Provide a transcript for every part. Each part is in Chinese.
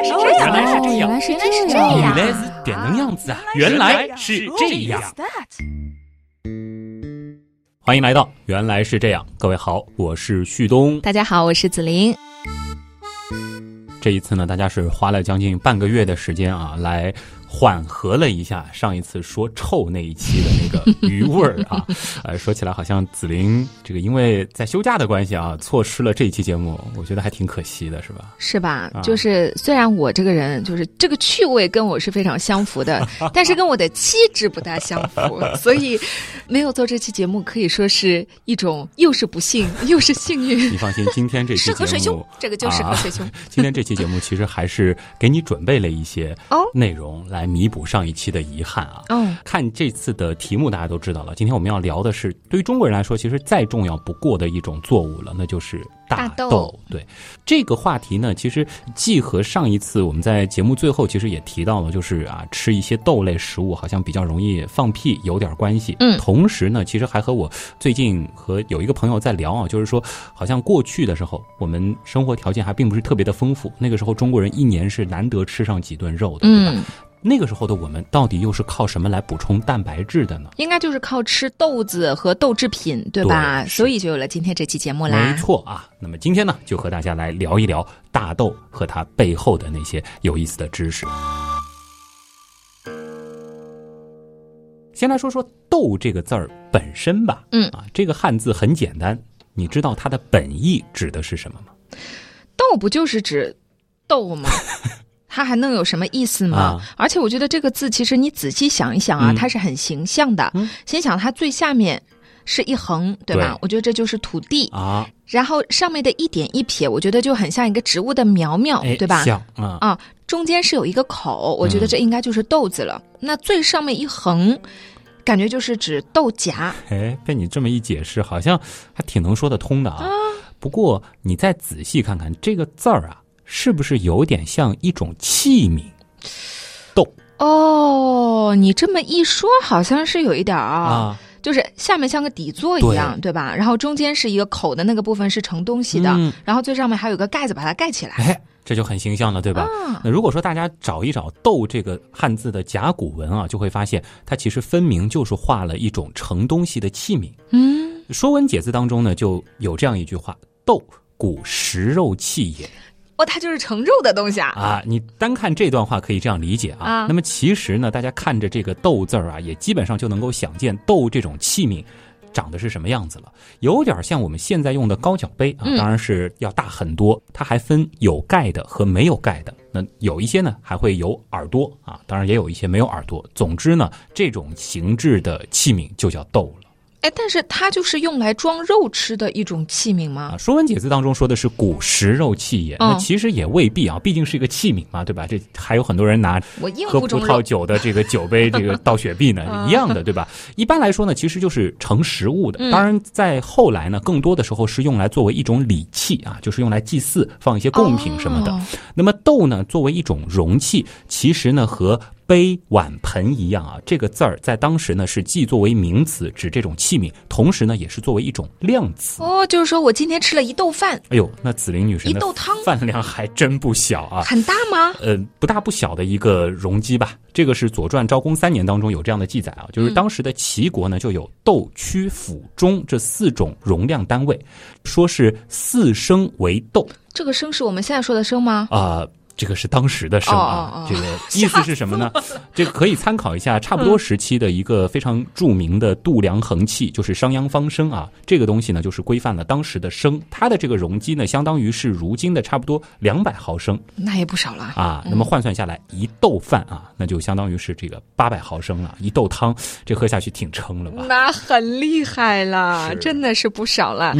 来是这样，原来是这样，原来是原来是这样，原来是这能样子啊！原来是这样。欢迎来到《原来是这样》，各位好，我是旭东。大家好，我是紫琳。这一次呢，大家是花了将近半个月的时间啊，来缓和了一下上一次说臭那一期的那个余味儿啊。呃，说起来好像紫菱这个因为在休假的关系啊，错失了这一期节目，我觉得还挺可惜的，是吧？是吧？啊就是虽然我这个人就是这个趣味跟我是非常相符的，但是跟我的气质不大相符，所以没有做这期节目可以说是一种又是不幸又是幸运。你放心，今天这期适合水节目，，兄这个就适合啊水兄。今天这期节目其实还是给你准备了一些哦内容来弥补上一期的遗憾啊。嗯，看这次的题目，大家都知道了。今天我们要聊的是，对于中国人来说，其实再重要不过的一种作物了，那就是大大豆对这个话题呢，其实既和上一次我们在节目最后其实也提到了，就是啊，吃一些豆类食物好像比较容易放屁有点关系。嗯同时呢，其实还和我最近和有一个朋友在聊啊，就是说，好像过去的时候，我们生活条件还并不是特别的丰富，那个时候中国人一年是难得吃上几顿肉的，对吧？嗯，那个时候的我们到底又是靠什么来补充蛋白质的呢？应该就是靠吃豆子和豆制品，对吧？对所以就有了今天这期节目啦。没错啊，那么今天呢，就和大家来聊一聊大豆和它背后的那些有意思的知识。先来说说“豆”这个字儿本身吧。嗯啊，这个汉字很简单，你知道它的本意指的是什么吗？豆不就是指豆吗？它还能有什么意思吗？啊而且我觉得这个字其实你仔细想一想啊，嗯它是很形象的。嗯先想它最下面是一横，对吧？对我觉得这就是土地，啊，然后上面的一点一撇，我觉得就很像一个植物的苗苗，哎，对吧？像啊，啊，中间是有一个口，我觉得这应该就是豆子了。那最上面一横，感觉就是指豆荚。哎，被你这么一解释，好像还挺能说得通的啊。不过你再仔细看看这个字儿啊，是不是有点像一种器皿？豆哦，你这么一说，好像是有一点儿啊。啊，就是下面像个底座一样，对吧？然后中间是一个口的那个部分是盛东西的，嗯然后最上面还有个盖子把它盖起来。哎，这就很形象了，对吧？啊，那如果说大家找一找“豆”这个汉字的甲骨文啊，就会发现它其实分明就是画了一种盛东西的器皿。嗯，《说文解字》当中呢，就有这样一句话：“豆，古食肉器也。”哦，它就是盛肉的东西啊。啊，你单看这段话可以这样理解啊。啊那么其实呢，大家看着这个“豆”字儿啊，也基本上就能够想见豆这种器皿长得是什么样子了，有点像我们现在用的高脚杯啊，嗯当然是要大很多。它还分有盖的和没有盖的，那有一些呢还会有耳朵啊，当然也有一些没有耳朵。总之呢，这种形制的器皿就叫豆了。哎，但是它就是用来装肉吃的一种器皿吗啊，？《说文解字》当中说的是古食肉器也，那嗯其实也未必啊，毕竟是一个器皿嘛，对吧？这还有很多人拿我喝葡。萄酒的这个酒杯，这个倒雪碧呢，一样的，对吧？一般来说呢，其实就是盛食物的。嗯当然，在后来呢，更多的时候是用来作为一种礼器啊，就是用来祭祀，放一些贡品什么的。哦那么豆呢，作为一种容器，其实呢和杯、碗、盆一样啊，这个字儿在当时呢是既作为名词指这种器皿，同时呢也是作为一种量词。哦，就是说我今天吃了一豆饭，哎呦，那紫菱女神一豆汤饭量还真不小啊！很大吗？呃，不大不小的一个容积吧。这个是《左传》昭公三年当中有这样的记载啊，就是当时的齐国呢就有豆、曲、釜、钟这四种容量单位，说是四升为豆这个升是我们现在说的升吗？啊。这个是当时的升啊，这个意思是什么呢？这个可以参考一下差不多时期的一个非常著名的度量衡器，就是商鞅方升啊。这个东西呢，就是规范了当时的升，它的这个容积呢，相当于是如今的差不多两百毫升。那也不少了。啊，那么换算下来，一豆饭啊，那就相当于是这个八百毫升了。一豆汤，这喝下去挺撑了吧？那很厉害了，真的是不少了。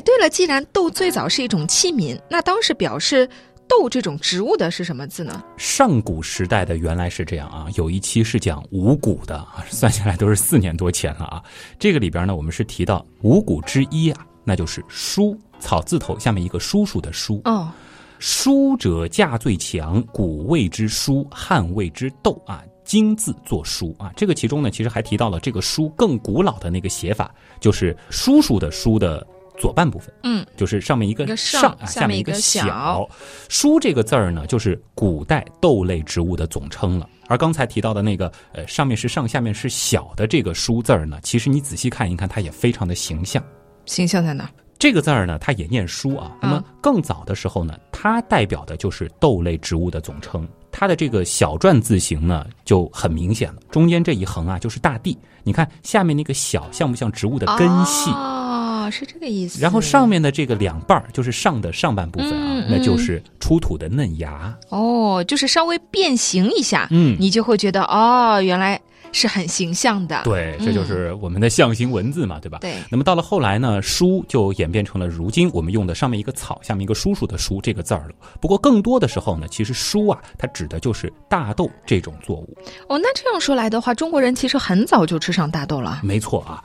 哎，对了，既然豆最早是一种器皿，那当时表示豆这种植物的是什么字呢？上古时代的原来是这样啊，有一期是讲五谷的啊，算下来都是四年多前了啊。这个里边呢，我们是提到五谷之一啊，那就是书，草字头下面一个叔叔的叔。哦，书者价最强，古谓之书，汉谓之豆啊。金字作书啊，这个其中呢，其实还提到了这个书更古老的那个写法，就是叔叔的叔的左半部分，嗯，就是上面一个上上，下面一个小。书这个字儿呢，就是古代豆类植物的总称了。而刚才提到的那个，呃，上面是上，下面是小的这个“书”字儿呢，其实你仔细看一看，它也非常的形象。形象在哪？这个字儿呢，它也念书啊。那么嗯更早的时候呢，它代表的就是豆类植物的总称。它的这个小篆字形呢，就很明显了。中间这一横啊，就是大地。你看下面那个小，像不像植物的根系？哦，是这个意思。然后上面的这个两半儿，就是上的上半部分啊，嗯那就是出土的嫩芽。哦，就是稍微变形一下，嗯你就会觉得哦，原来是很形象的。对，这就是我们的象形文字嘛，对吧？对那么到了后来呢，书就演变成了如今我们用的上面一个草，下面一个叔叔的叔这个字儿了。不过更多的时候呢，其实书啊，它指的就是大豆这种作物。哦，那这样说来的话，中国人其实很早就吃上大豆了。没错啊。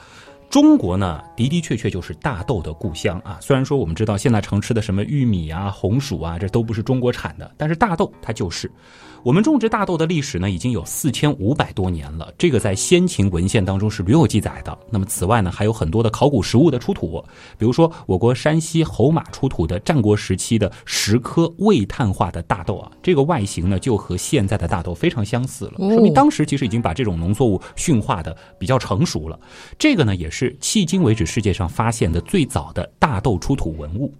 中国呢，的的确确就是大豆的故乡啊。虽然说我们知道现在常吃的什么玉米啊、红薯啊，这都不是中国产的，但是大豆它就是。我们种植大豆的历史呢，已经有四千五百多年了，这个在先秦文献当中是屡有记载的。那么此外呢，还有很多的考古实物的出土，比如说我国山西侯马出土的战国时期的十颗未碳化的大豆啊，这个外形呢就和现在的大豆非常相似了，哦说明当时其实已经把这种农作物驯化的比较成熟了。这个呢，也是迄今为止世界上发现的最早的大豆出土文物。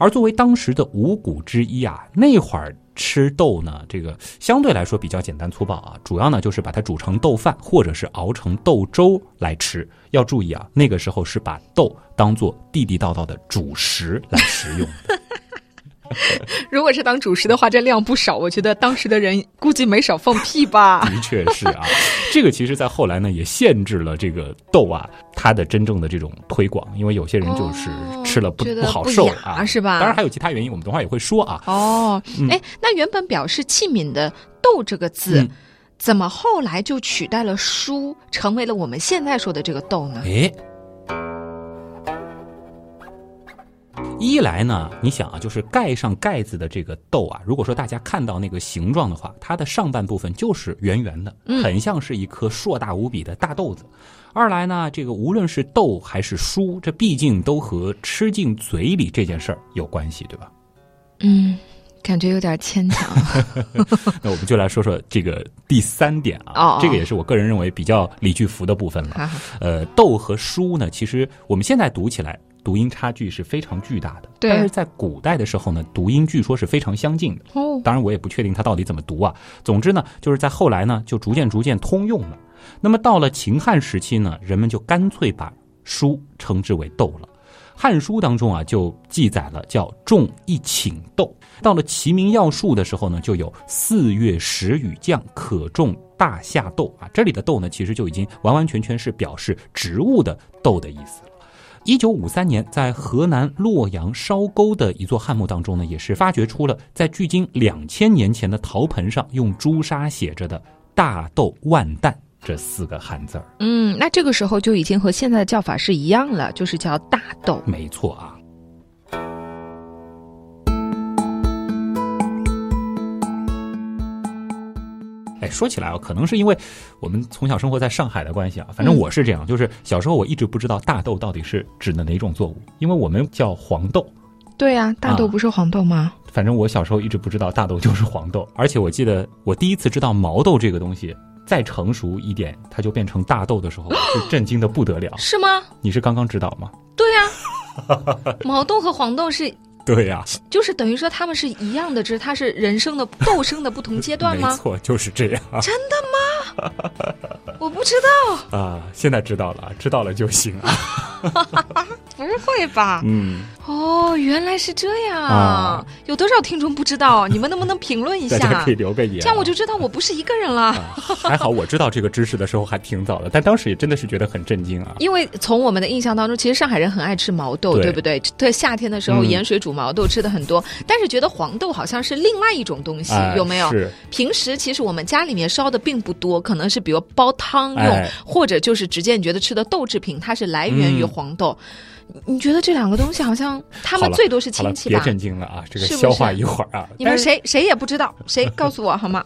而作为当时的五谷之一啊，那会儿吃豆呢，这个相对来说比较简单粗暴啊，主要呢就是把它煮成豆饭，或者是熬成豆粥来吃。要注意啊，那个时候是把豆当做地地道道的主食来食用的。如果是当主食的话，这量不少，我觉得当时的人估计没少放屁吧。的确是啊，这个其实在后来呢也限制了这个豆啊它的真正的这种推广，因为有些人就是哦吃了不、不好受啊，是吧当然还有其他原因，我们等会儿也会说啊。哦，嗯哎，那原本表示器皿的“豆”这个字，嗯怎么后来就取代了“书”，成为了我们现在说的这个“豆”呢？哎，一来呢，你想啊，就是盖上盖子的这个豆啊，如果说大家看到那个形状的话，它的上半部分就是圆圆的，嗯很像是一颗硕大无比的大豆子。二来呢，这个无论是豆还是书，这毕竟都和吃进嘴里这件事儿有关系，对吧？嗯，感觉有点牵强。那我们就来说说这个第三点啊，哦哦这个也是我个人认为比较李巨福的部分了。呃，豆和书呢，其实我们现在读起来读音差距是非常巨大的，对但是在古代的时候呢，读音据说是非常相近的。哦，当然，我也不确定它到底怎么读啊。总之呢，就是在后来呢，就逐渐逐渐通用了。那么到了秦汉时期呢，人们就干脆把书称之为豆了。《汉书》当中啊，就记载了叫“种一顷豆”。到了《齐民要术》的时候呢，就有“四月时雨降，可种大夏豆”啊。这里的“豆”呢，其实就已经完完全全是表示植物的“豆”的意思了。一九五三年，在河南洛阳烧沟的一座汉墓当中呢，也是发掘出了在距今两千年前的陶盆上用朱砂写着的“大豆万担”这四个汉字儿。嗯，那这个时候就已经和现在的叫法是一样了，就是叫大豆。没错啊。哎，说起来啊，可能是因为我们从小生活在上海的关系啊，反正我是这样，就是小时候我一直不知道大豆到底是指的哪种作物，因为我们叫黄豆，对呀、大豆啊不是黄豆吗？反正我小时候一直不知道大豆就是黄豆，而且我记得我第一次知道毛豆这个东西，再成熟一点，它就变成大豆的时候，就震惊的不得了。是吗？你是刚刚知道吗？对呀、毛豆和黄豆是，对呀、就是等于说他们是一样的，只是他是人生的斗生的不同阶段吗？没错，就是这样真的吗 我不知道，啊。现在知道了，知道了就行啊。不会吧？嗯，哦，原来是这样。啊有多少听众不知道？你们能不能评论一下 大家可以？留个言啊，这样我就知道我不是一个人了。啊，还好我知道这个知识的时候还挺早的，但当时也真的是觉得很震惊啊。因为从我们的印象当中，其实上海人很爱吃毛豆，对对不对？在，夏天的时候嗯盐水煮毛豆吃的很多，但是觉得黄豆好像是另外一种东西，哎有没有？是平时其实我们家里面烧的并不多，可能是比如煲汤用，哎或者就是直接你觉得吃的豆制品，它是来源于嗯黄豆。你你觉得这两个东西好像他们最多是亲戚吧？别震惊了啊，这个消化一会儿啊。你们谁谁也不知道，谁告诉我好吗？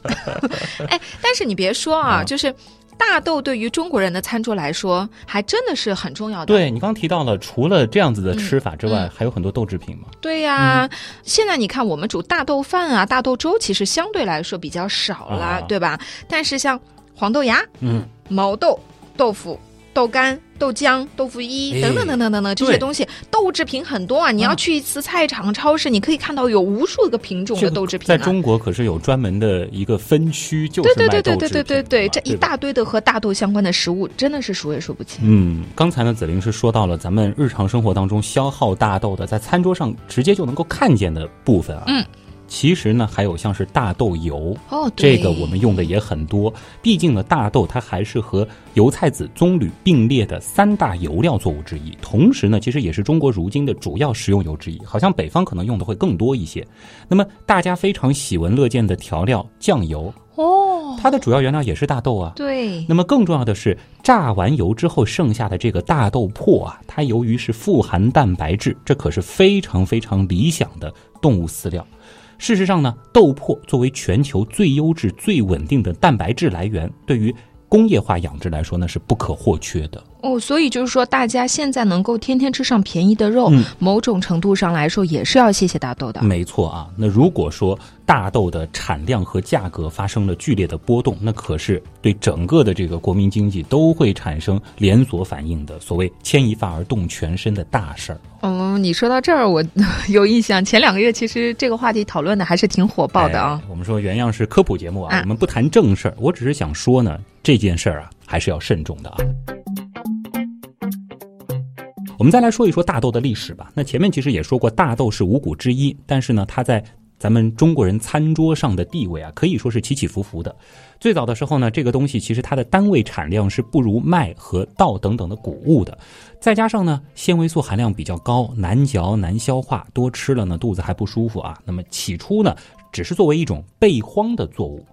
哎，但是你别说啊，啊就是大豆对于中国人的餐桌来说，还真的是很重要的。对你刚提到了，除了这样子的吃法之外，嗯还有很多豆制品嘛。对呀、现在你看我们煮大豆饭啊、大豆粥，其实相对来说比较少了，啊对吧？但是像黄豆芽、嗯，毛豆、豆腐、豆干、豆浆、豆腐哎衣等等等等等等这些东西，豆制品很多啊。你要啊去一次菜场、超市，你可以看到有无数个品种的豆制品、啊。在中国可是有专门的一个分区，就是对对卖豆制对对对对对这一大堆的和大豆相关的食物，真的是数也数不清。嗯，刚才呢，紫菱是说到了咱们日常生活当中消耗大豆的，在餐桌上直接就能够看见的部分啊。嗯，其实呢，还有像是大豆油，哦，对这个我们用的也很多。毕竟呢，大豆它还是和油菜籽、棕榈并列的三大油料作物之一，同时呢，其实也是中国如今的主要食用油之一。好像北方可能用的会更多一些。那么大家非常喜闻乐见的调料酱油，哦，它的主要原料也是大豆啊。对，那么更重要的是，榨完油之后剩下的这个大豆粕啊，它由于是富含蛋白质，这可是非常非常理想的动物饲料。事实上呢，豆粕作为全球最优质、最稳定的蛋白质来源，对于工业化养殖来说呢是不可或缺的。哦，所以就是说，大家现在能够天天吃上便宜的肉，嗯某种程度上来说，也是要谢谢大豆的。没错啊，那如果说大豆的产量和价格发生了剧烈的波动，那可是对整个的这个国民经济都会产生连锁反应的，所谓牵一发而动全身的大事儿。嗯，你说到这儿，我 有印象，前两个月其实这个话题讨论的还是挺火爆的啊。哎我们说原样是科普节目啊，啊我们不谈正事儿，我只是想说呢，这件事儿啊还是要慎重的啊。我们再来说一说大豆的历史吧。那前面其实也说过，大豆是五谷之一，但是呢，它在咱们中国人餐桌上的地位啊，可以说是起起伏伏的。最早的时候呢，这个东西其实它的单位产量是不如麦和稻等等的谷物的，再加上呢，纤维素含量比较高，难嚼难消化，多吃了呢肚子还不舒服啊。那么起初呢，只是作为一种备荒的作物。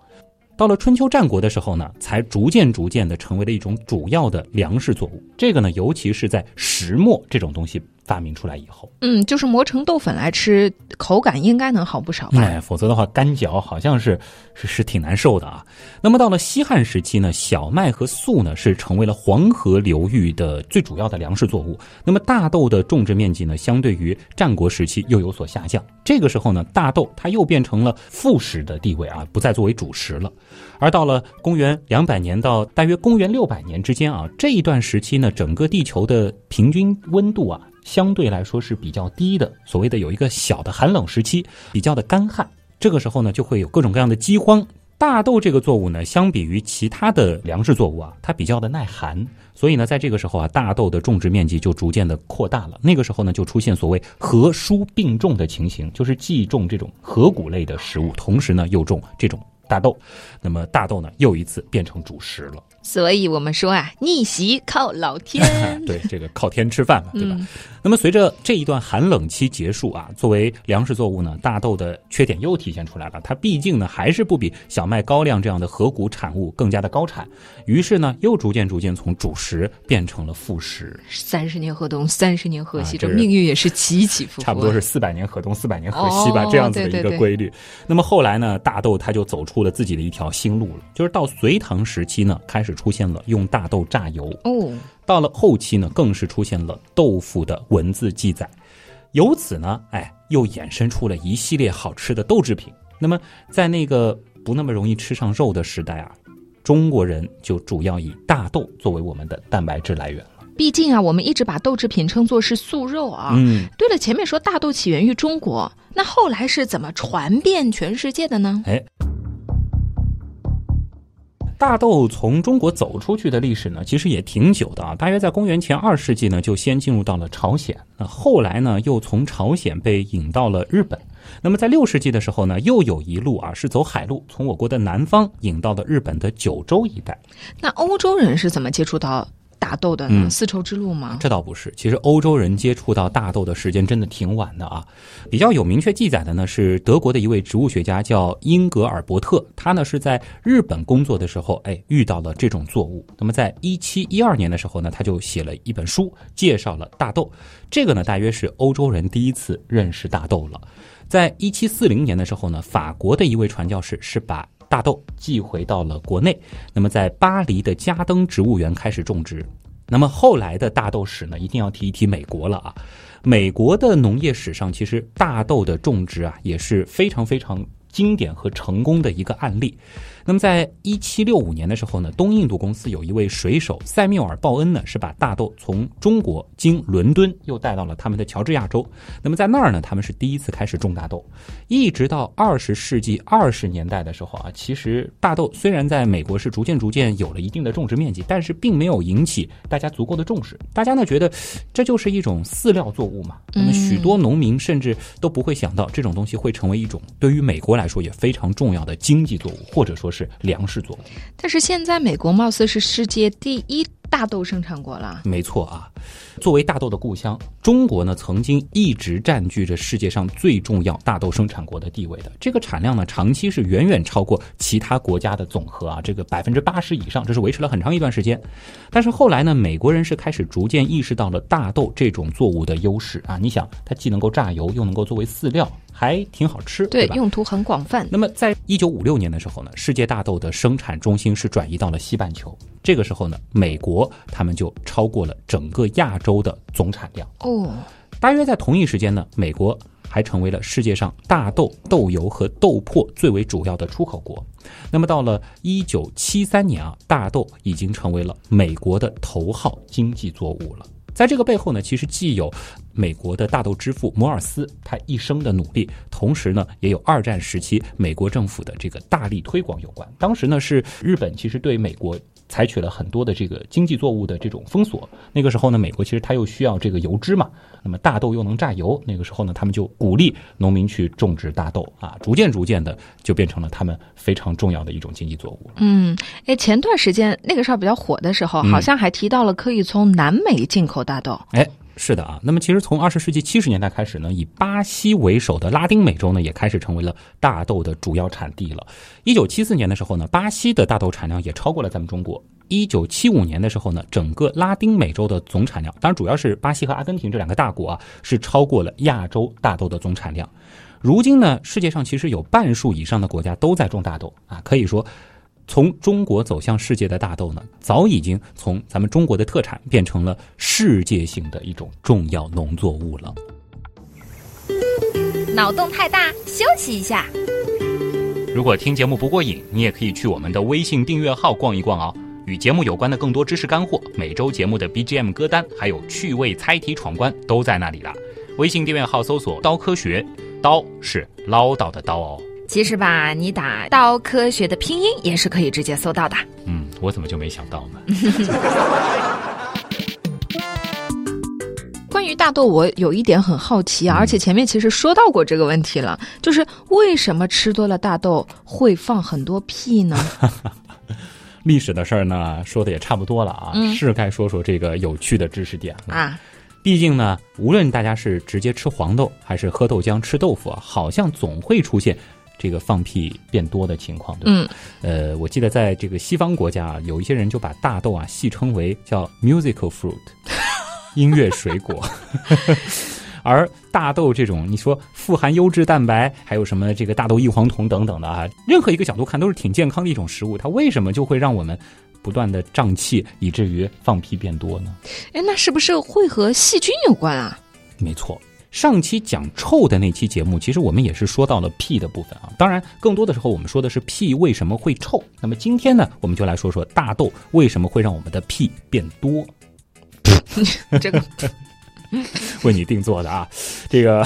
到了春秋战国的时候呢，才逐渐逐渐的成为了一种主要的粮食作物。这个呢，尤其是在石磨这种东西发明出来以后，嗯，就是磨成豆粉来吃，口感应该能好不少吧？哎，否则的话干嚼好像是是是挺难受的啊。那么到了西汉时期呢，小麦和粟呢是成为了黄河流域的最主要的粮食作物。那么大豆的种植面积呢，相对于战国时期又有所下降。这个时候呢，大豆它又变成了副食的地位啊，不再作为主食了。而到了公元两百年到大约公元六百年之间啊，这一段时期呢，整个地球的平均温度啊，相对来说是比较低的，所谓的有一个小的寒冷时期，比较的干旱。这个时候呢，就会有各种各样的饥荒。大豆这个作物呢，相比于其他的粮食作物啊，它比较的耐寒，所以呢，在这个时候啊，大豆的种植面积就逐渐的扩大了。那个时候呢，就出现所谓禾蔬并种的情形，就是既种这种禾谷类的食物，同时呢又种这种大豆。那么大豆呢，又一次变成主食了。所以我们说啊，逆袭靠老天。对，这个靠天吃饭嘛，对吧？嗯那么随着这一段寒冷期结束啊，作为粮食作物呢，大豆的缺点又体现出来了。它毕竟呢还是不比小麦、高粱这样的河谷产物更加的高产，于是呢又逐渐逐渐从主食变成了副食，三十年河东，三十年河西，啊这命运也是起起伏伏啊。差不多是四百年河东，四百年河西吧，哦这样子的一个规律。那么后来呢，大豆它就走出了自己的一条新路了，就是到隋唐时期呢，开始出现了用大豆榨油，哦，到了后期呢，更是出现了豆腐的文字记载，由此呢，哎，又衍生出了一系列好吃的豆制品。那么，在那个不那么容易吃上肉的时代啊，中国人就主要以大豆作为我们的蛋白质来源了。毕竟啊，我们一直把豆制品称作是素肉啊。嗯，对了，前面说大豆起源于中国，那后来是怎么传遍全世界的呢？哎，大豆从中国走出去的历史呢，其实也挺久的啊。大约在公元前二世纪呢，就先进入到了朝鲜，那后来呢，又从朝鲜被引到了日本。那么在六世纪的时候呢，又有一路啊是走海路，从我国的南方引到了日本的九州一带。那欧洲人是怎么接触到大豆的呢？嗯丝绸之路吗？这倒不是，其实欧洲人接触到大豆的时间真的挺晚的啊。比较有明确记载的呢是德国的一位植物学家叫英格尔伯特，他呢是在日本工作的时候，哎遇到了这种作物。那么在一七一二年的时候呢，他就写了一本书，介绍了大豆。这个呢大约是欧洲人第一次认识大豆了。在一七四零年的时候呢，法国的一位传教士是把大豆寄回到了国内，那么在巴黎的加登植物园开始种植。那么后来的大豆史呢，一定要提一提美国了啊。美国的农业史上，其实大豆的种植啊，也是非常非常经典和成功的一个案例。那么，在一七六五年的时候呢，东印度公司有一位水手塞缪尔·鲍恩呢，是把大豆从中国经伦敦又带到了他们的乔治亚州。那么在那儿呢，他们是第一次开始种大豆。一直到二十世纪二十年代的时候啊，其实大豆虽然在美国是逐渐逐渐有了一定的种植面积，但是并没有引起大家足够的重视。大家呢觉得这就是一种饲料作物嘛。那么许多农民甚至都不会想到这种东西会成为一种对于美国来说也非常重要的经济作物，或者说是。是粮食作物，但是现在美国貌似是世界第一大豆生产国了。没错啊。作为大豆的故乡，中国呢曾经一直占据着世界上最重要大豆生产国的地位的。这个产量呢，长期是远远超过其他国家的总和啊，这个百分之八十以上，这是维持了很长一段时间。但是后来呢，美国人是开始逐渐意识到了大豆这种作物的优势啊。你想，它既能够榨油，又能够作为饲料，还挺好吃，对吧？用途很广泛。那么，在一九五六年的时候呢，世界大豆的生产中心是转移到了西半球。这个时候呢，美国他们就超过了整个亚洲的总产量哦。大约在同一时间呢，美国还成为了世界上大豆、豆油和豆粕最为主要的出口国。那么到了一九七三年啊，大豆已经成为了美国的头号经济作物了。在这个背后呢，其实既有美国的大豆之父摩尔斯他一生的努力，同时呢，也有二战时期美国政府的这个大力推广有关。当时呢，是日本其实对美国。采取了很多的这个经济作物的这种封锁。那个时候呢，美国其实它又需要这个油脂嘛，那么大豆又能榨油。那个时候呢，他们就鼓励农民去种植大豆啊，逐渐逐渐的就变成了他们非常重要的一种经济作物。嗯，哎，前段时间那个时候比较火的时候，好像还提到了可以从南美进口大豆。哎。是的啊，那么其实从二十世纪七十年代开始呢，以巴西为首的拉丁美洲呢，也开始成为了大豆的主要产地了。一九七四年的时候呢，巴西的大豆产量也超过了咱们中国。一九七五年的时候呢，整个拉丁美洲的总产量，当然主要是巴西和阿根廷这两个大国啊，是超过了亚洲大豆的总产量。如今呢，世界上其实有半数以上的国家都在种大豆啊，可以说。从中国走向世界的大豆呢，早已经从咱们中国的特产变成了世界性的一种重要农作物了。脑洞太大，休息一下。如果听节目不过瘾，你也可以去我们的微信订阅号逛一逛哦。与节目有关的更多知识干货，每周节目的 BGM 歌单，还有趣味猜题闯关，都在那里了。微信订阅号搜索“刀科学”，刀是唠叨的刀哦。其实吧，你打“刀科学”的拼音也是可以直接搜到的。嗯，我怎么就没想到呢？关于大豆，我有一点很好奇啊，而且前面其实说到过这个问题了，就是为什么吃多了大豆会放很多屁呢？历史的事儿呢，说的也差不多了啊，是该说说这个有趣的知识点了啊。毕竟呢，无论大家是直接吃黄豆，还是喝豆浆、吃豆腐啊，好像总会出现。这个放屁变多的情况，对吧？呃，我记得在这个西方国家啊，有一些人就把大豆啊戏称为叫 musical fruit，音乐水果。而大豆这种，你说富含优质蛋白，还有什么这个大豆异黄酮等等的啊，任何一个角度看都是挺健康的一种食物，它为什么就会让我们不断的胀气，以至于放屁变多呢？哎，那是不是会和细菌有关啊？没错。上期讲臭的那期节目，其实我们也是说到了屁的部分啊。当然，更多的时候我们说的是屁为什么会臭。那么今天呢，我们就来说说大豆为什么会让我们的屁变多。这个 为你定做的啊，这个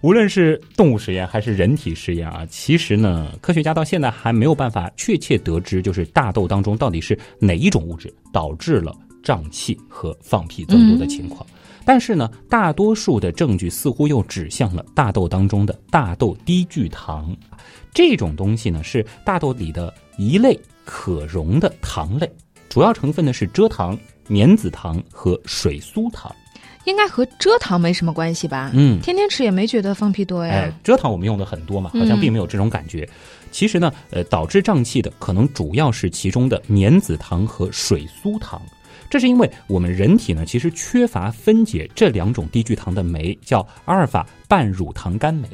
无论是动物实验还是人体实验啊，其实呢，科学家到现在还没有办法确切得知，就是大豆当中到底是哪一种物质导致了胀气和放屁增多的情况。但是呢，大多数的证据似乎又指向了大豆当中的大豆低聚糖，这种东西呢是大豆里的一类可溶的糖类，主要成分呢是蔗糖、棉子糖和水苏糖，应该和蔗糖没什么关系吧？嗯，天天吃也没觉得放屁多呀。哎，蔗糖我们用的很多嘛，好像并没有这种感觉。其实呢，呃，导致胀气的可能主要是其中的棉子糖和水苏糖。这是因为我们人体呢，其实缺乏分解这两种低聚糖的酶，叫阿尔法半乳糖苷酶，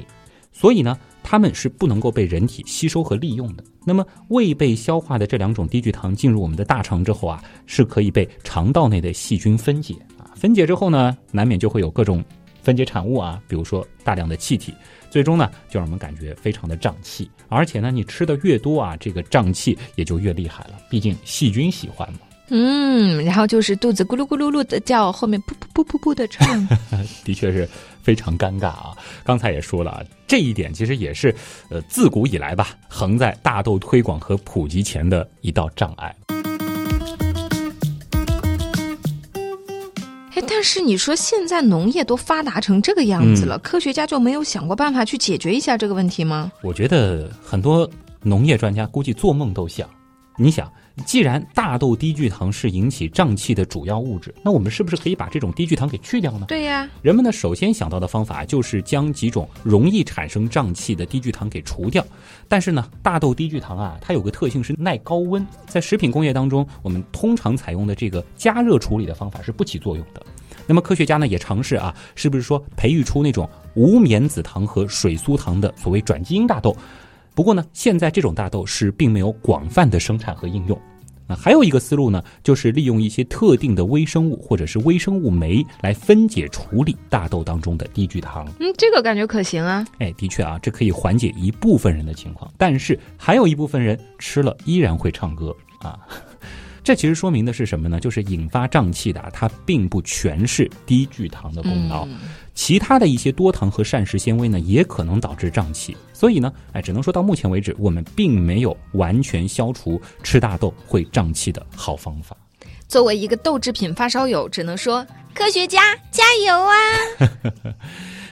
所以呢，它们是不能够被人体吸收和利用的。那么未被消化的这两种低聚糖进入我们的大肠之后啊，是可以被肠道内的细菌分解啊，分解之后呢，难免就会有各种分解产物啊，比如说大量的气体，最终呢就让我们感觉非常的胀气，而且呢你吃的越多啊，这个胀气也就越厉害了，毕竟细菌喜欢嘛。嗯，然后就是肚子咕噜咕噜噜的叫，后面噗噗噗噗噗的唱，的确是非常尴尬啊。刚才也说了，这一点其实也是呃自古以来吧，横在大豆推广和普及前的一道障碍。哎，但是你说现在农业都发达成这个样子了，科学家就没有想过办法去解决一下这个问题吗？我觉得很多农业专家估计做梦都想，你想。既然大豆低聚糖是引起胀气的主要物质，那我们是不是可以把这种低聚糖给去掉呢？对呀，人们呢首先想到的方法就是将几种容易产生胀气的低聚糖给除掉。但是呢，大豆低聚糖啊，它有个特性是耐高温，在食品工业当中，我们通常采用的这个加热处理的方法是不起作用的。那么科学家呢也尝试啊，是不是说培育出那种无棉子糖和水苏糖的所谓转基因大豆？不过呢，现在这种大豆是并没有广泛的生产和应用。啊，还有一个思路呢，就是利用一些特定的微生物或者是微生物酶来分解处理大豆当中的低聚糖。嗯，这个感觉可行啊。哎，的确啊，这可以缓解一部分人的情况，但是还有一部分人吃了依然会唱歌啊。这其实说明的是什么呢？就是引发胀气的，它并不全是低聚糖的功劳，其他的一些多糖和膳食纤维呢，也可能导致胀气。所以呢，哎，只能说到目前为止，我们并没有完全消除吃大豆会胀气的好方法。作为一个豆制品发烧友，只能说科学家加油啊！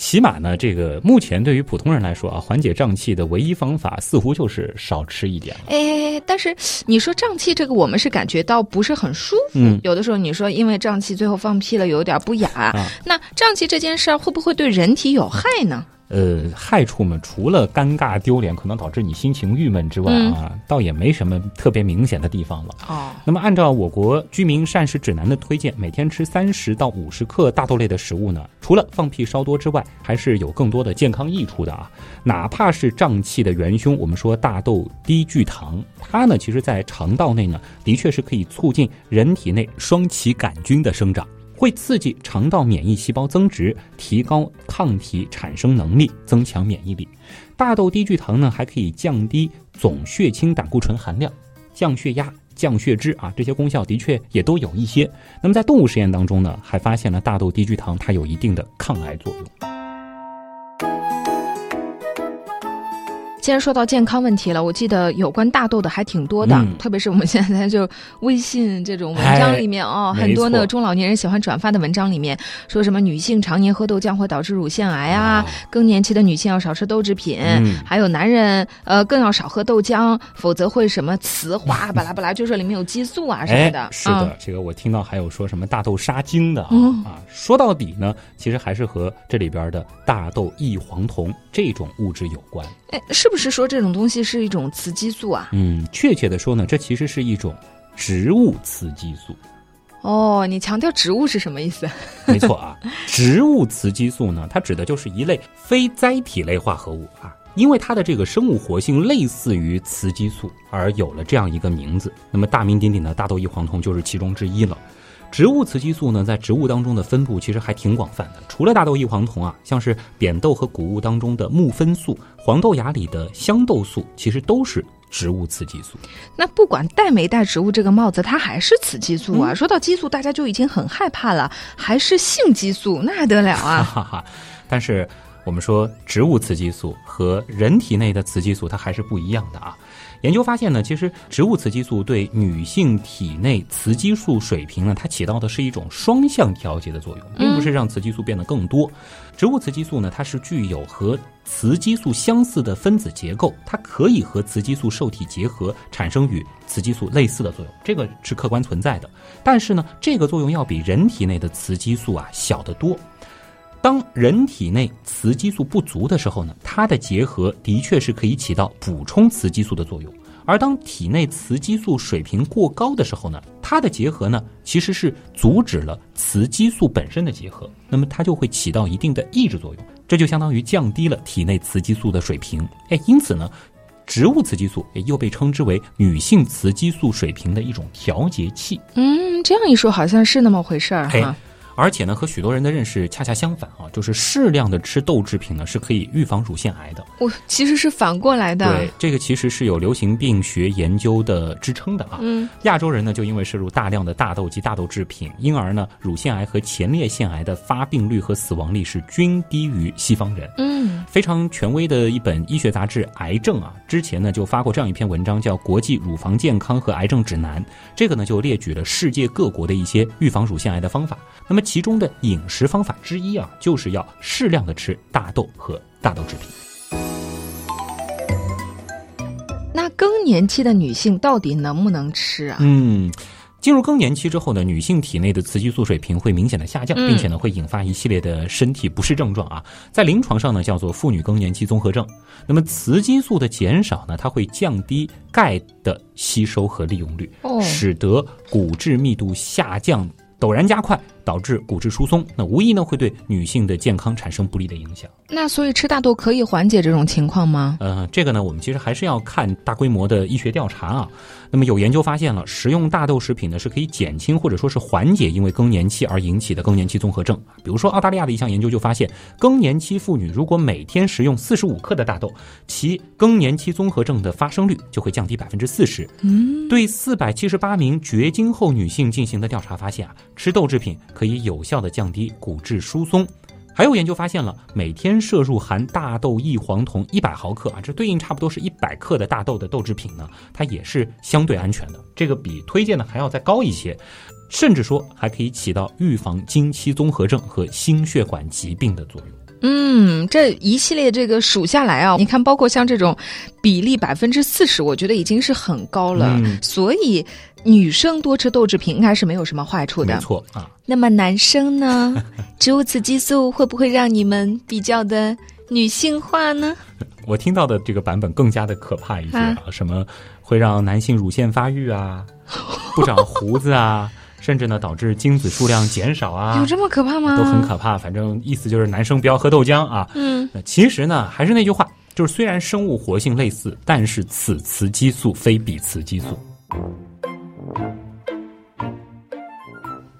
起码呢，这个目前对于普通人来说啊，缓解胀气的唯一方法似乎就是少吃一点。哎，但是你说胀气这个，我们是感觉到不是很舒服。有的时候你说因为胀气最后放屁了，有点不雅。那胀气这件事儿会不会对人体有害呢？呃，害处嘛，除了尴尬丢脸，可能导致你心情郁闷之外啊，倒也没什么特别明显的地方了。哦，那么按照我国居民膳食指南的推荐，每天吃三十到五十克大豆类的食物呢，除了放屁稍多之外，还是有更多的健康益处的啊。哪怕是胀气的元凶，我们说大豆低聚糖，它呢，其实在肠道内呢，的确是可以促进人体内双歧杆菌的生长。会刺激肠道免疫细胞增殖，提高抗体产生能力，增强免疫力。大豆低聚糖呢，还可以降低总血清胆固醇含量，降血压、降血脂啊，这些功效的确也都有一些。那么在动物实验当中呢，还发现了大豆低聚糖它有一定的抗癌作用。既然说到健康问题了，我记得有关大豆的还挺多的，特别是我们现在就微信这种文章里面哦，很多的中老年人喜欢转发的文章里面，说什么女性常年喝豆浆会导致乳腺癌啊，更年期的女性要少吃豆制品，还有男人呃更要少喝豆浆，否则会什么雌化，巴拉巴拉，就说里面有激素啊什么的。是的，这个我听到还有说什么大豆杀精的啊，说到底呢，其实还是和这里边的大豆异黄酮这种物质有关。哎，是不是说这种东西是一种雌激素啊？嗯，确切的说呢，这其实是一种植物雌激素。哦，你强调植物是什么意思？没错啊，植物雌激素呢，它指的就是一类非甾体类化合物啊，因为它的这个生物活性类似于雌激素，而有了这样一个名字。那么大名鼎鼎的大豆异黄酮就是其中之一了。植物雌激素呢，在植物当中的分布其实还挺广泛的。除了大豆异黄酮啊，像是扁豆和谷物当中的木酚素、黄豆芽里的香豆素，其实都是植物雌激素。那不管戴没戴植物这个帽子，它还是雌激素啊。说到激素，大家就已经很害怕了，还是性激素，那还得了啊！哈哈。但是我们说，植物雌激素和人体内的雌激素，它还是不一样的啊。研究发现呢，其实植物雌激素对女性体内雌激素水平呢，它起到的是一种双向调节的作用，并不是让雌激素变得更多。植物雌激素呢，它是具有和雌激素相似的分子结构，它可以和雌激素受体结合，产生与雌激素类似的作用，这个是客观存在的。但是呢，这个作用要比人体内的雌激素啊小得多。当人体内雌激素不足的时候呢，它的结合的确是可以起到补充雌激素的作用；而当体内雌激素水平过高的时候呢，它的结合呢其实是阻止了雌激素本身的结合，那么它就会起到一定的抑制作用，这就相当于降低了体内雌激素的水平。哎，因此呢。植物雌激素也又被称之为女性雌激素水平的一种调节器。嗯，这样一说，好像是那么回事儿哈。而且呢，和许多人的认识恰恰相反啊，就是适量的吃豆制品呢是可以预防乳腺癌的。我其实是反过来的。对，这个其实是有流行病学研究的支撑的啊。嗯，亚洲人呢就因为摄入大量的大豆及大豆制品，因而呢乳腺癌和前列腺癌的发病率和死亡率是均低于西方人。嗯，非常权威的一本医学杂志《癌症》啊，之前呢就发过这样一篇文章，叫《国际乳房健康和癌症指南》。这个呢就列举了世界各国的一些预防乳腺癌的方法。那么其中的饮食方法之一啊，就是要适量的吃大豆和大豆制品。那更年期的女性到底能不能吃啊？嗯。进入更年期之后呢，女性体内的雌激素水平会明显的下降，并且呢会引发一系列的身体不适症状啊，在临床上呢叫做妇女更年期综合症。那么雌激素的减少呢，它会降低钙的吸收和利用率，使得骨质密度下降陡然加快。导致骨质疏松，那无疑呢会对女性的健康产生不利的影响。那所以吃大豆可以缓解这种情况吗？呃，这个呢，我们其实还是要看大规模的医学调查啊。那么有研究发现了，食用大豆食品呢是可以减轻或者说是缓解因为更年期而引起的更年期综合症。比如说澳大利亚的一项研究就发现，更年期妇女如果每天食用四十五克的大豆，其更年期综合症的发生率就会降低百分之四十。嗯，对四百七十八名绝经后女性进行的调查发现啊，吃豆制品。可以有效的降低骨质疏松，还有研究发现了，每天摄入含大豆异黄酮一百毫克啊，这对应差不多是一百克的大豆的豆制品呢，它也是相对安全的，这个比推荐的还要再高一些，甚至说还可以起到预防经期综合症和心血管疾病的作用。嗯，这一系列这个数下来啊，你看，包括像这种比例百分之四十，我觉得已经是很高了。所以女生多吃豆制品应该是没有什么坏处的。没错啊。那么男生呢？植物雌激素会不会让你们比较的女性化呢？我听到的这个版本更加的可怕一些啊，什么会让男性乳腺发育啊，不长胡子啊。甚至呢，导致精子数量减少啊？有这么可怕吗？都很可怕。反正意思就是男生不要喝豆浆啊。嗯。那其实呢，还是那句话，就是虽然生物活性类似，但是此雌激素非彼雌激素。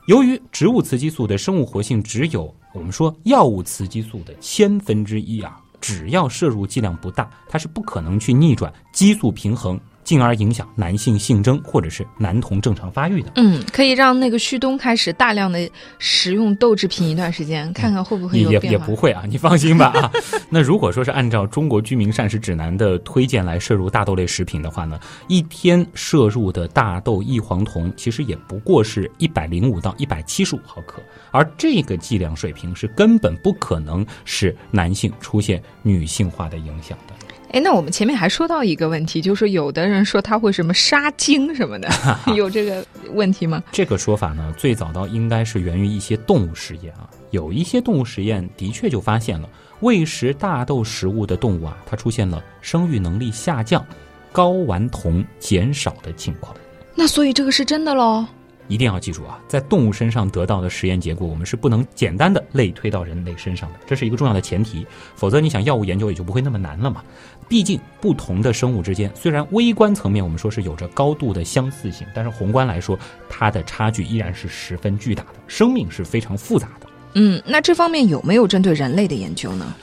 由于植物雌激素的生物活性只有我们说药物雌激素的千分之一啊，只要摄入剂量不大，它是不可能去逆转激素平衡。进而影响男性性征或者是男童正常发育的。嗯，可以让那个旭东开始大量的食用豆制品一段时间，看看会不会有变化。也也不会啊，你放心吧啊。那如果说是按照中国居民膳食指南的推荐来摄入大豆类食品的话呢，一天摄入的大豆异黄酮其实也不过是一百零五到一百七十五毫克，而这个剂量水平是根本不可能使男性出现女性化的影响的。哎，那我们前面还说到一个问题，就是有的人说他会什么杀精什么的，有这个问题吗？这个说法呢，最早到应该是源于一些动物实验啊。有一些动物实验的确就发现了，喂食大豆食物的动物啊，它出现了生育能力下降、睾丸酮减少的情况。那所以这个是真的喽？一定要记住啊，在动物身上得到的实验结果，我们是不能简单的类推到人类身上的，这是一个重要的前提。否则，你想药物研究也就不会那么难了嘛。毕竟，不同的生物之间，虽然微观层面我们说是有着高度的相似性，但是宏观来说，它的差距依然是十分巨大的。生命是非常复杂的。嗯，那这方面有没有针对人类的研究呢？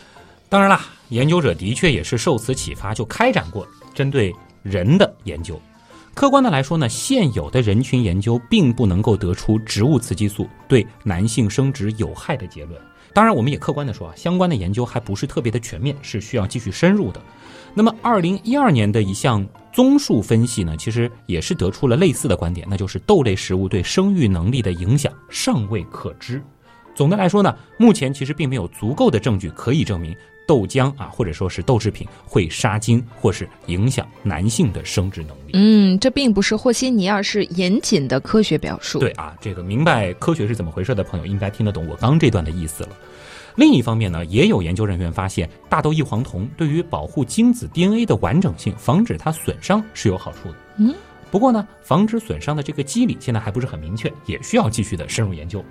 当然啦，研究者的确也是受此启发，就开展过针对人的研究。客观的来说呢，现有的人群研究并不能够得出植物雌激素对男性生殖有害的结论。当然，我们也客观的说啊，相关的研究还不是特别的全面，是需要继续深入的。那么，二零一二年的一项综述分析呢，其实也是得出了类似的观点，那就是豆类食物对生育能力的影响尚未可知。总的来说呢，目前其实并没有足够的证据可以证明。豆浆啊，或者说是豆制品会杀精，或是影响男性的生殖能力。嗯，这并不是和稀泥，而是严谨的科学表述。对啊，这个明白科学是怎么回事的朋友，应该听得懂我刚这段的意思了。另一方面呢，也有研究人员发现，大豆异黄酮对于保护精子 DNA 的完整性，防止它损伤是有好处的。嗯。不过呢，防止损伤的这个机理现在还不是很明确，也需要继续的深入研究。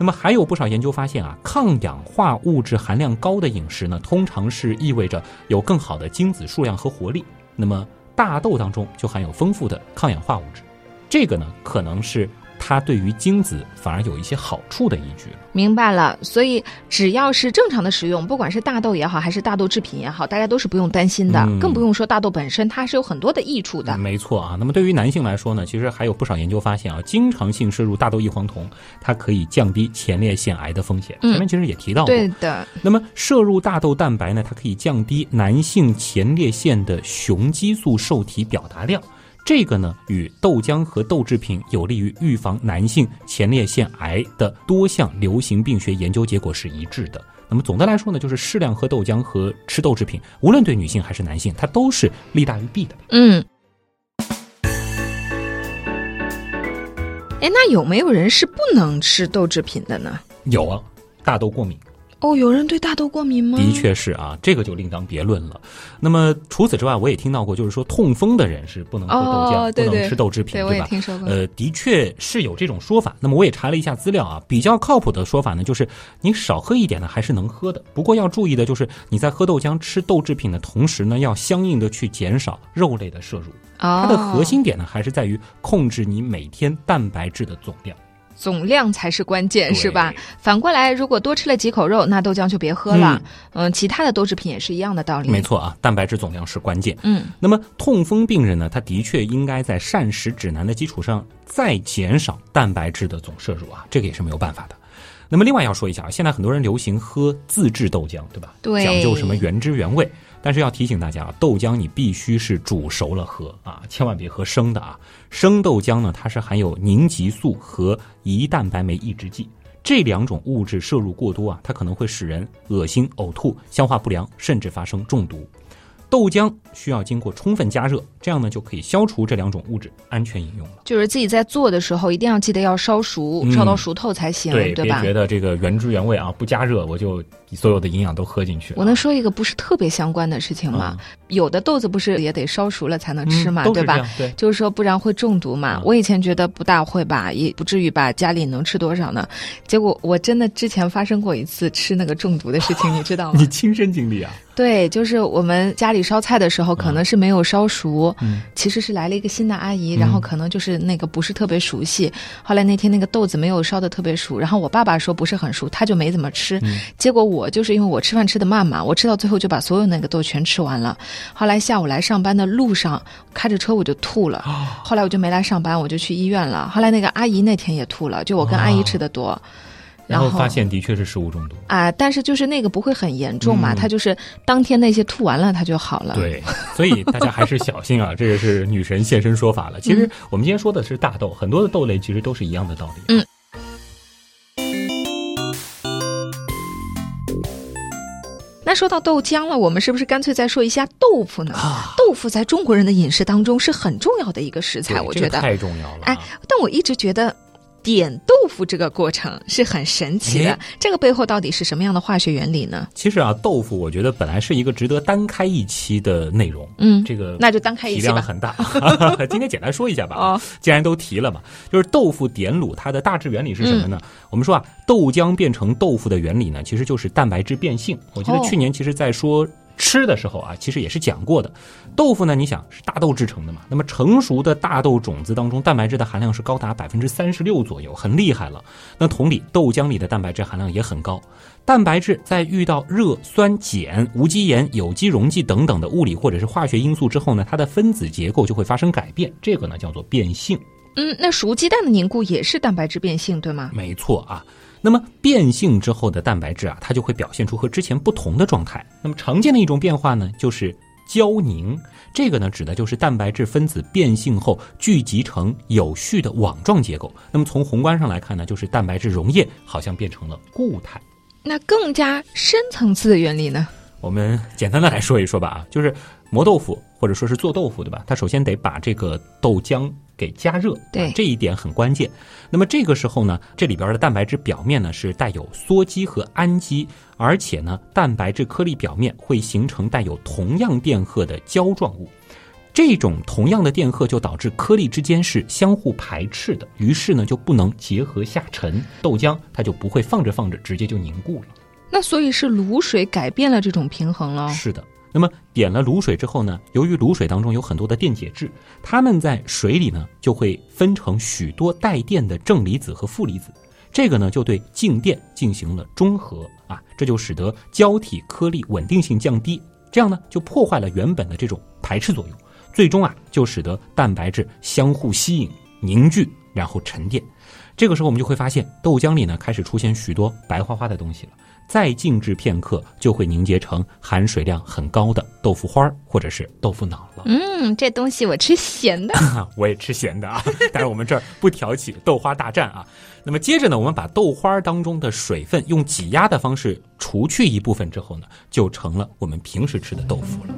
那么还有不少研究发现啊，抗氧化物质含量高的饮食呢，通常是意味着有更好的精子数量和活力。那么大豆当中就含有丰富的抗氧化物质，这个呢可能是。它对于精子反而有一些好处的依据了。明白了，所以只要是正常的食用，不管是大豆也好，还是大豆制品也好，大家都是不用担心的，更不用说大豆本身，它是有很多的益处的。没错啊，那么对于男性来说呢，其实还有不少研究发现啊，经常性摄入大豆异黄酮，它可以降低前列腺癌的风险。前面其实也提到过，对的。那么摄入大豆蛋白呢，它可以降低男性前列腺的雄激素受体表达量。这个呢，与豆浆和豆制品有利于预防男性前列腺癌的多项流行病学研究结果是一致的。那么总的来说呢，就是适量喝豆浆和吃豆制品，无论对女性还是男性，它都是利大于弊的。嗯。哎，那有没有人是不能吃豆制品的呢？有啊，大豆过敏。哦，有人对大豆过敏吗？的确是啊，这个就另当别论了。那么除此之外，我也听到过，就是说痛风的人是不能喝豆浆，不能吃豆制品，对吧？听说过。呃，的确是有这种说法。那么我也查了一下资料啊，比较靠谱的说法呢，就是你少喝一点呢，还是能喝的。不过要注意的就是，你在喝豆浆、吃豆制品的同时呢，要相应的去减少肉类的摄入。它的核心点呢，还是在于控制你每天蛋白质的总量。总量才是关键，是吧？反过来，如果多吃了几口肉，那豆浆就别喝了。嗯，其他的豆制品也是一样的道理。没错啊，蛋白质总量是关键。嗯，那么痛风病人呢，他的确应该在膳食指南的基础上再减少蛋白质的总摄入啊，这个也是没有办法的。那么另外要说一下啊，现在很多人流行喝自制豆浆，对吧？对，讲究什么原汁原味。但是要提醒大家啊，豆浆你必须是煮熟了喝啊，千万别喝生的啊。生豆浆呢，它是含有凝集素和胰蛋白酶抑制剂，这两种物质摄入过多啊，它可能会使人恶心、呕吐、消化不良，甚至发生中毒。豆浆需要经过充分加热，这样呢就可以消除这两种物质，安全饮用了。就是自己在做的时候，一定要记得要烧熟，烧到熟透才行，对吧？别觉得这个原汁原味啊，不加热我就所有的营养都喝进去。我能说一个不是特别相关的事情吗？有的豆子不是也得烧熟了才能吃嘛，对吧？对，就是说不然会中毒嘛。我以前觉得不大会吧，也不至于吧，家里能吃多少呢？结果我真的之前发生过一次吃那个中毒的事情，你知道吗？你亲身经历啊？对，就是我们家里烧菜的时候，可能是没有烧熟，其实是来了一个新的阿姨，然后可能就是那个不是特别熟悉。后来那天那个豆子没有烧的特别熟，然后我爸爸说不是很熟，他就没怎么吃。结果我就是因为我吃饭吃的慢嘛，我吃到最后就把所有那个豆全吃完了。后来下午来上班的路上，开着车我就吐了，后来我就没来上班，我就去医院了。后来那个阿姨那天也吐了，就我跟阿姨吃的多。然后发现的确是食物中毒啊，但是就是那个不会很严重嘛，他就是当天那些吐完了，他就好了。对，所以大家还是小心啊，这个是女神现身说法了。其实我们今天说的是大豆，很多的豆类其实都是一样的道理。嗯。那说到豆浆了，我们是不是干脆再说一下豆腐呢？豆腐在中国人的饮食当中是很重要的一个食材，我觉得太重要了。哎，但我一直觉得。点豆腐这个过程是很神奇的，这个背后到底是什么样的化学原理呢？其实啊，豆腐我觉得本来是一个值得单开一期的内容。嗯，这个那就单开一期量很大，今天简单说一下吧。哦，既然都提了嘛，就是豆腐点卤它的大致原理是什么呢？我们说啊，豆浆变成豆腐的原理呢，其实就是蛋白质变性。我记得去年其实在说。吃的时候啊，其实也是讲过的。豆腐呢，你想是大豆制成的嘛？那么成熟的大豆种子当中，蛋白质的含量是高达百分之三十六左右，很厉害了。那同理，豆浆里的蛋白质含量也很高。蛋白质在遇到热、酸、碱、无机盐、有机溶剂等等的物理或者是化学因素之后呢，它的分子结构就会发生改变，这个呢叫做变性。嗯，那熟鸡蛋的凝固也是蛋白质变性，对吗？没错啊。那么变性之后的蛋白质啊，它就会表现出和之前不同的状态。那么常见的一种变化呢，就是胶凝。这个呢，指的就是蛋白质分子变性后聚集成有序的网状结构。那么从宏观上来看呢，就是蛋白质溶液好像变成了固态。那更加深层次的原理呢？我们简单的来说一说吧啊，就是磨豆腐或者说是做豆腐，对吧？它首先得把这个豆浆。给加热，对这一点很关键。那么这个时候呢，这里边的蛋白质表面呢是带有羧基和氨基，而且呢，蛋白质颗粒表面会形成带有同样电荷的胶状物。这种同样的电荷就导致颗粒之间是相互排斥的，于是呢就不能结合下沉，豆浆它就不会放着放着直接就凝固了。那所以是卤水改变了这种平衡了。是的。那么点了卤水之后呢，由于卤水当中有很多的电解质，它们在水里呢就会分成许多带电的正离子和负离子，这个呢就对静电进行了中和啊，这就使得胶体颗粒稳定性降低，这样呢就破坏了原本的这种排斥作用，最终啊就使得蛋白质相互吸引凝聚，然后沉淀。这个时候我们就会发现豆浆里呢开始出现许多白花花的东西了。再静置片刻，就会凝结成含水量很高的豆腐花或者是豆腐脑了。嗯，这东西我吃咸的，我也吃咸的啊。但是我们这儿不挑起豆花大战啊。那么接着呢，我们把豆花当中的水分用挤压的方式除去一部分之后呢，就成了我们平时吃的豆腐了。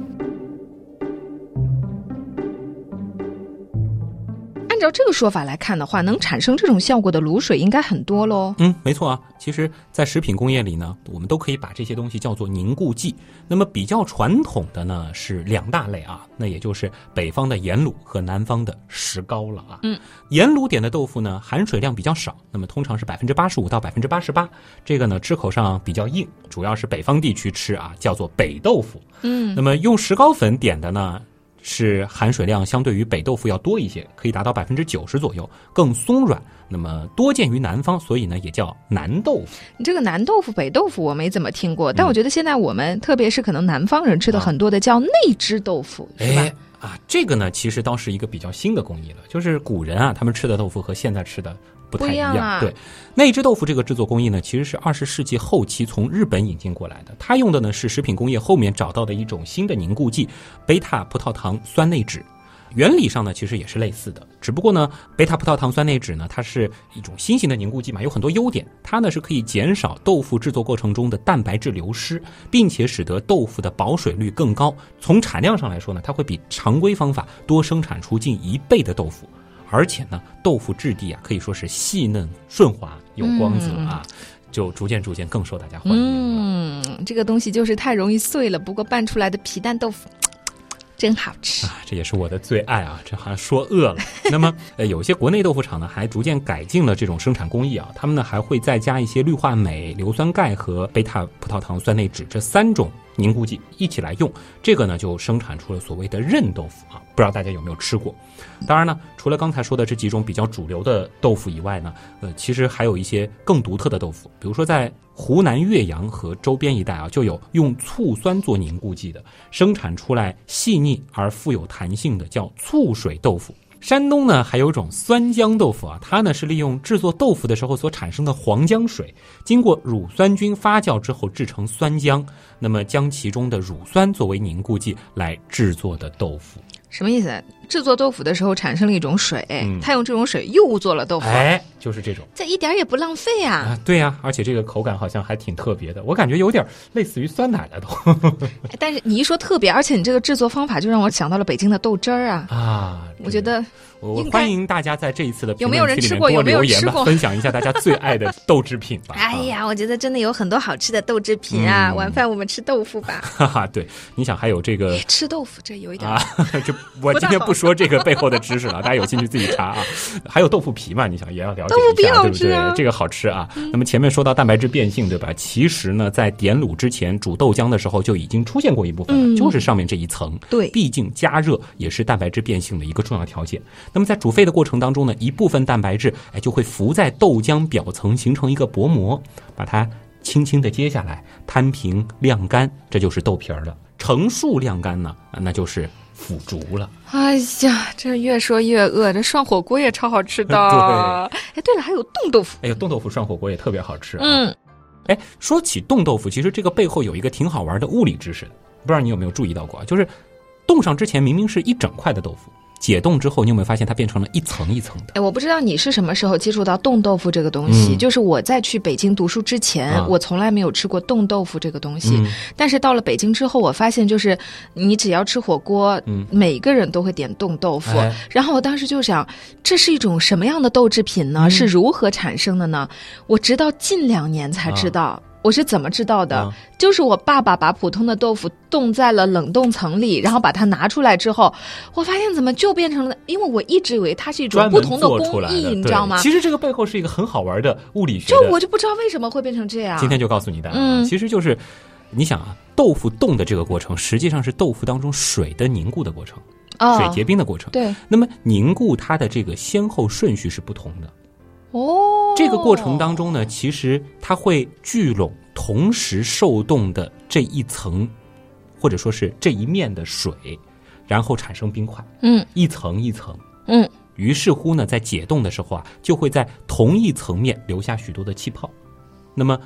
照这个说法来看的话，能产生这种效果的卤水应该很多喽。嗯，没错啊。其实，在食品工业里呢，我们都可以把这些东西叫做凝固剂。那么，比较传统的呢是两大类啊，那也就是北方的盐卤和南方的石膏了啊。嗯，盐卤点的豆腐呢，含水量比较少，那么通常是百分之八十五到百分之八十八。这个呢，吃口上比较硬，主要是北方地区吃啊，叫做北豆腐。嗯，那么用石膏粉点的呢？是含水量相对于北豆腐要多一些，可以达到百分之九十左右，更松软。那么多见于南方，所以呢也叫南豆腐。你这个南豆腐、北豆腐我没怎么听过，但我觉得现在我们特别是可能南方人吃的很多的叫内汁豆腐，是吧？啊，这个呢其实倒是一个比较新的工艺了，就是古人啊他们吃的豆腐和现在吃的。不太一样，对内汁豆腐这个制作工艺呢，其实是二十世纪后期从日本引进过来的。它用的呢是食品工业后面找到的一种新的凝固剂——贝塔葡萄糖酸内酯。原理上呢其实也是类似的，只不过呢贝塔葡萄糖酸内酯呢它是一种新型的凝固剂嘛，有很多优点。它呢是可以减少豆腐制作过程中的蛋白质流失，并且使得豆腐的保水率更高。从产量上来说呢，它会比常规方法多生产出近一倍的豆腐。而且呢，豆腐质地啊，可以说是细嫩顺滑有光泽啊，就逐渐逐渐更受大家欢迎嗯，这个东西就是太容易碎了，不过拌出来的皮蛋豆腐真好吃啊，这也是我的最爱啊！这好像说饿了。那么，呃，有些国内豆腐厂呢，还逐渐改进了这种生产工艺啊，他们呢还会再加一些氯化镁、硫酸钙和贝塔葡萄糖酸内酯这三种。凝固剂一起来用，这个呢就生产出了所谓的韧豆腐啊，不知道大家有没有吃过？当然呢，除了刚才说的这几种比较主流的豆腐以外呢，呃，其实还有一些更独特的豆腐，比如说在湖南岳阳和周边一带啊，就有用醋酸做凝固剂的，生产出来细腻而富有弹性的叫醋水豆腐。山东呢还有种酸浆豆腐啊，它呢是利用制作豆腐的时候所产生的黄浆水，经过乳酸菌发酵之后制成酸浆，那么将其中的乳酸作为凝固剂来制作的豆腐。什么意思？制作豆腐的时候产生了一种水，他用这种水又做了豆腐，哎，就是这种，这一点也不浪费啊！对呀，而且这个口感好像还挺特别的，我感觉有点类似于酸奶了都。但是你一说特别，而且你这个制作方法就让我想到了北京的豆汁儿啊！啊，我觉得。我欢迎大家在这一次的有没有人吃过？有没有吃过？分享一下大家最爱的豆制品吧。哎呀，我觉得真的有很多好吃的豆制品啊！晚饭我们吃豆腐吧。哈哈，对，你想还有这个吃豆腐，这有一点啊。就我今天不说这个背后的知识了，大家有兴趣自己查啊。还有豆腐皮嘛？你想也要了解一下，对不对？这个好吃啊。那么前面说到蛋白质变性，对吧？其实呢，在点卤之前煮豆浆的时候就已经出现过一部分了，就是上面这一层。对，毕竟加热也是蛋白质变性的一个重要条件。那么在煮沸的过程。当中呢，一部分蛋白质哎就会浮在豆浆表层，形成一个薄膜，把它轻轻的揭下来，摊平晾干，这就是豆皮儿了。成熟晾干呢，那就是腐竹了。哎呀，这越说越饿，这涮火锅也超好吃的。对，哎，对了，还有冻豆腐。哎呦，冻豆腐涮火锅也特别好吃。嗯，哎，说起冻豆腐，其实这个背后有一个挺好玩的物理知识，不知道你有没有注意到过？就是冻上之前明明是一整块的豆腐。解冻之后，你有没有发现它变成了一层一层的？哎，我不知道你是什么时候接触到冻豆腐这个东西。就是我在去北京读书之前，我从来没有吃过冻豆腐这个东西。但是到了北京之后，我发现就是你只要吃火锅，每个人都会点冻豆腐。然后我当时就想，这是一种什么样的豆制品呢？是如何产生的呢？我直到近两年才知道。我是怎么知道的？就是我爸爸把普通的豆腐冻在了冷冻层里，然后把它拿出来之后，我发现怎么就变成了？因为我一直以为它是一种不同的工艺，你知道吗？其实这个背后是一个很好玩的物理学。就我就不知道为什么会变成这样。今天就告诉你的，嗯，其实就是你想啊，豆腐冻的这个过程，实际上是豆腐当中水的凝固的过程，哦水结冰的过程。对那么凝固它的这个先后顺序是不同的。哦，这个过程当中呢，其实它会聚拢同时受冻的这一层，或者说是这一面的水，然后产生冰块，嗯一层一层。嗯于是乎呢，在解冻的时候啊，就会在同一层面留下许多的气泡。那么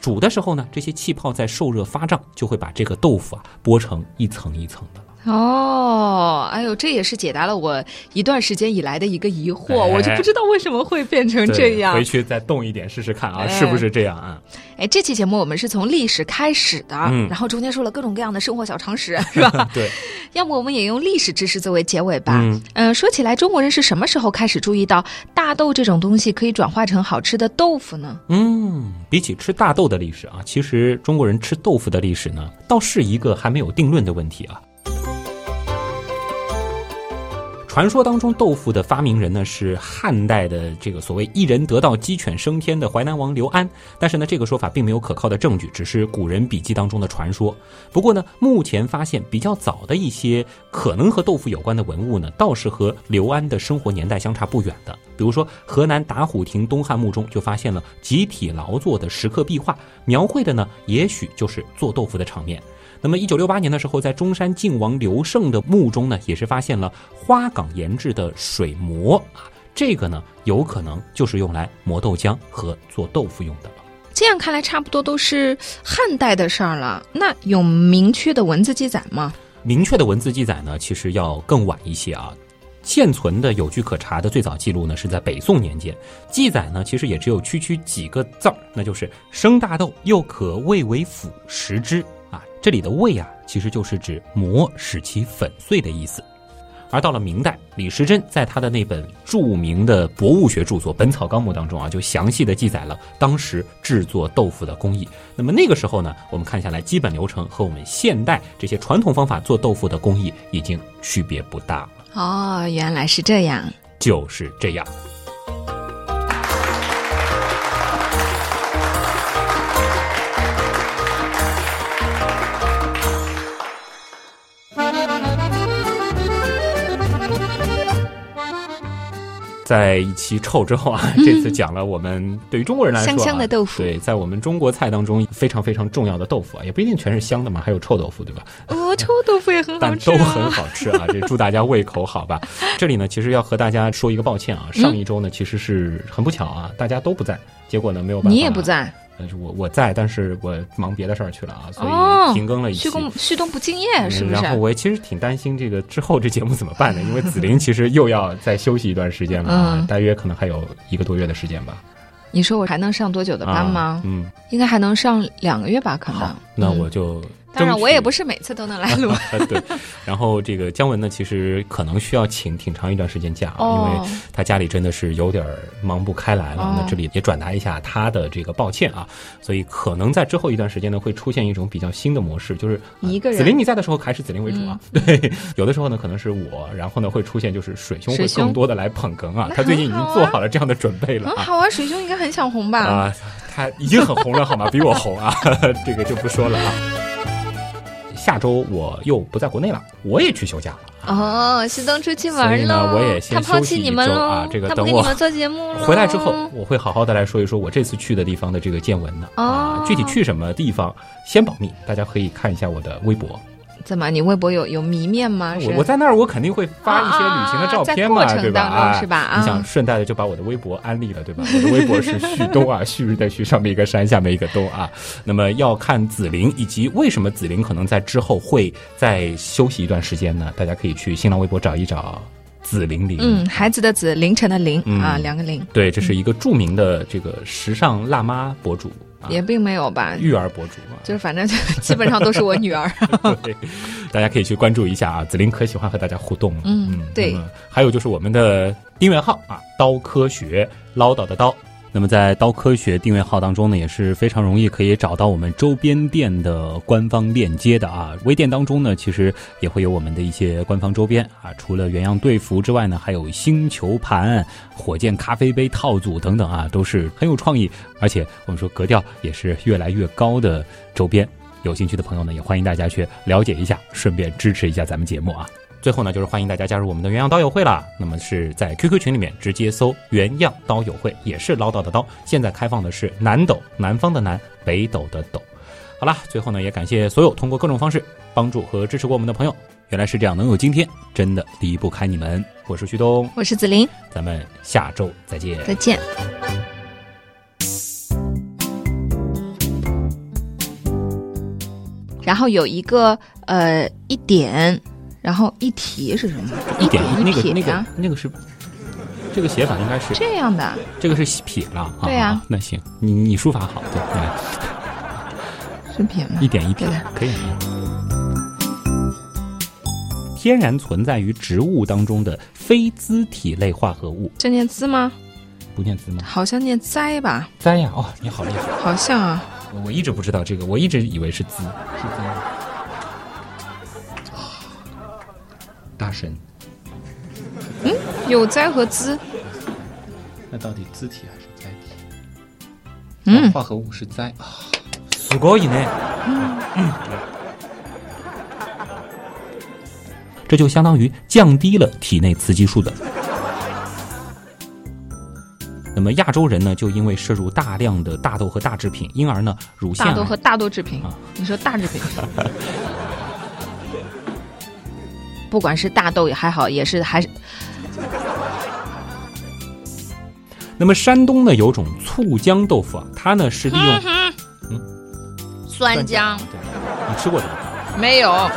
煮的时候呢，这些气泡在受热发胀，就会把这个豆腐啊剥成一层一层的了。哦，哎呦，这也是解答了我一段时间以来的一个疑惑，哎我就不知道为什么会变成这样回。去再动一点试试看啊，哎是不是这样啊？哎，这期节目我们是从历史开始的，嗯然后中间说了各种各样的生活小常识，是吧？对，要么我们也用历史知识作为结尾吧。嗯嗯、说起来，中国人是什么时候开始注意到大豆这种东西可以转化成好吃的豆腐呢？嗯，比起吃大豆的历史啊，其实中国人吃豆腐的历史呢，倒是一个还没有定论的问题啊。传说当中，豆腐的发明人呢是汉代的这个所谓“一人得道，鸡犬升天”的淮南王刘安，但是呢，这个说法并没有可靠的证据，只是古人笔记当中的传说。不过呢，目前发现比较早的一些可能和豆腐有关的文物呢，倒是和刘安的生活年代相差不远的。比如说，河南打虎亭东汉墓中就发现了集体劳作的石刻壁画，描绘的呢，也许就是做豆腐的场面。那么，一九六八年的时候，在中山靖王刘胜的墓中呢，也是发现了花岗岩制的水磨啊，这个呢，有可能就是用来磨豆浆和做豆腐用的了。这样看来，差不多都是汉代的事儿了。那有明确的文字记载吗？明确的文字记载呢，其实要更晚一些啊。现存的有据可查的最早记录呢，是在北宋年间，记载呢其实也只有区区几个字儿，那就是生大豆，又可味为腐食之啊。这里的味啊，其实就是指磨使其粉碎的意思。而到了明代，李时珍在他的那本著名的博物学著作《本草纲目》当中啊，就详细的记载了当时制作豆腐的工艺。那么那个时候呢，我们看下来，基本流程和我们现代这些传统方法做豆腐的工艺已经区别不大了。哦，原来是这样。就是这样。在一期臭之后啊，这次讲了我们对于中国人来说、啊、香香的豆腐对，在我们中国菜当中非常非常重要的豆腐啊，也不一定全是香的嘛，还有臭豆腐，对吧？哦，臭豆腐也很好吃、啊，都很好吃啊！这祝大家胃口好吧。这里呢，其实要和大家说一个抱歉啊，上一周呢，其实是很不巧啊，大家都不在，结果呢没有办法，你也不，在，但是我我在，但是我忙别的事儿去了啊，所哦以停更了一期。旭东旭东不敬业嗯是不是？然后我也其实挺担心这个之后这节目怎么办的？因为子玲其实又要再休息一段时间了啊，嗯 大约可能还有一个多月的时间吧。你说我还能上多久的班吗？啊嗯，应该还能上两个月吧，可能。，那嗯我就当然，我也不是。每次都能来录。对，然后这个姜文呢，其实可能需要请挺长一段时间假，哦因为他家里真的是有点儿忙不开来了。哦那这里也转达一下他的这个抱歉啊，所以可能在之后一段时间呢，会出现一种比较新的模式，就是呃一个人嗯子林你在的时候还是子林为主啊，对，有的时候呢可能是我，然后呢会出现就是水兄会更多的来捧哏啊，他最近已经做好了这样的准备了嗯，啊。好啊，水兄应该很想红吧？啊，他已经很红了，好吗？比我红啊，这个就不说了啊。下周我又不在国内了，我也去休假了。哦，旭东出去所玩呢，我也先休息一弃你们喽，周啊。这个等我做节目。回来之后，我会好好的来说一说我这次去的地方的这个见闻的啊哦。具体去什么地方先保密，大家可以看一下我的微博。怎么？你微博有有迷面吗？我我在那儿，我肯定会发一些旅行的照片嘛，对吧？啊是吧啊你想顺带的就把我的微博安利了，对吧？我的微博是旭东啊，旭日的旭，上面一个山，下面一个东啊。那么要看紫菱以及为什么紫菱可能在之后会再休息一段时间呢？大家可以去新浪微博找一找紫玲玲。嗯，孩子的子，凌晨的凌、嗯啊，两个零，对，这是一个著名的这个时尚辣妈博主啊，也并没有吧，育儿博主啊。就是反正就 基本上都是我女儿。对，大家可以去关注一下啊，紫菱可喜欢和大家互动了。嗯对还有就是我们的订阅号啊，刀科学唠叨的刀。那么在刀科学订阅号当中呢，也是非常容易可以找到我们周边店的官方链接的啊。微店当中呢，其实也会有我们的一些官方周边啊，除了原样队服之外呢，还有星球盘、火箭咖啡杯套组等等啊，都是很有创意，而且我们说格调也是越来越高的周边。有兴趣的朋友呢，也欢迎大家去了解一下，顺便支持一下咱们节目啊。最后呢，就是欢迎大家加入我们的原样刀友会啦。那么是在 QQ 群里面直接搜“原样刀友会”，也是唠叨的刀。现在开放的是南斗，南方的南，北斗的斗。好了，最后呢，也感谢所有通过各种方式帮助和支持过我们的朋友。原来是这样，能有今天，真的离不开你们。我是旭东，我是子琳，咱们下周再见。再见。然后有一个呃一点，然后一提是什么？一点一那个那个那个是这个写法应该是这样的，这个是撇了啊。对呀啊那行，你你书法好，对，来是撇吗？一点一撇可以。天然存在于植物当中的非甾体类化合物，这念滋吗？不念字吗？好像念栽吧，栽呀！哦，你好厉害！好像啊。我我一直不知道这个，我一直以为是滋，是滋。大神，有栽和滋，那到底字体还是载体？嗯哦化合物是载啊，すごいね。这就相当于降低了体内雌激素的。那么亚洲人呢，就因为摄入大量的大豆和大制品，因而呢，乳腺癌大豆和大豆制品啊。你说大制品， 不管是大豆也还好，也是还是那么山东呢有种醋浆豆腐啊，它呢是利用嗯酸浆，你吃过这个？没有。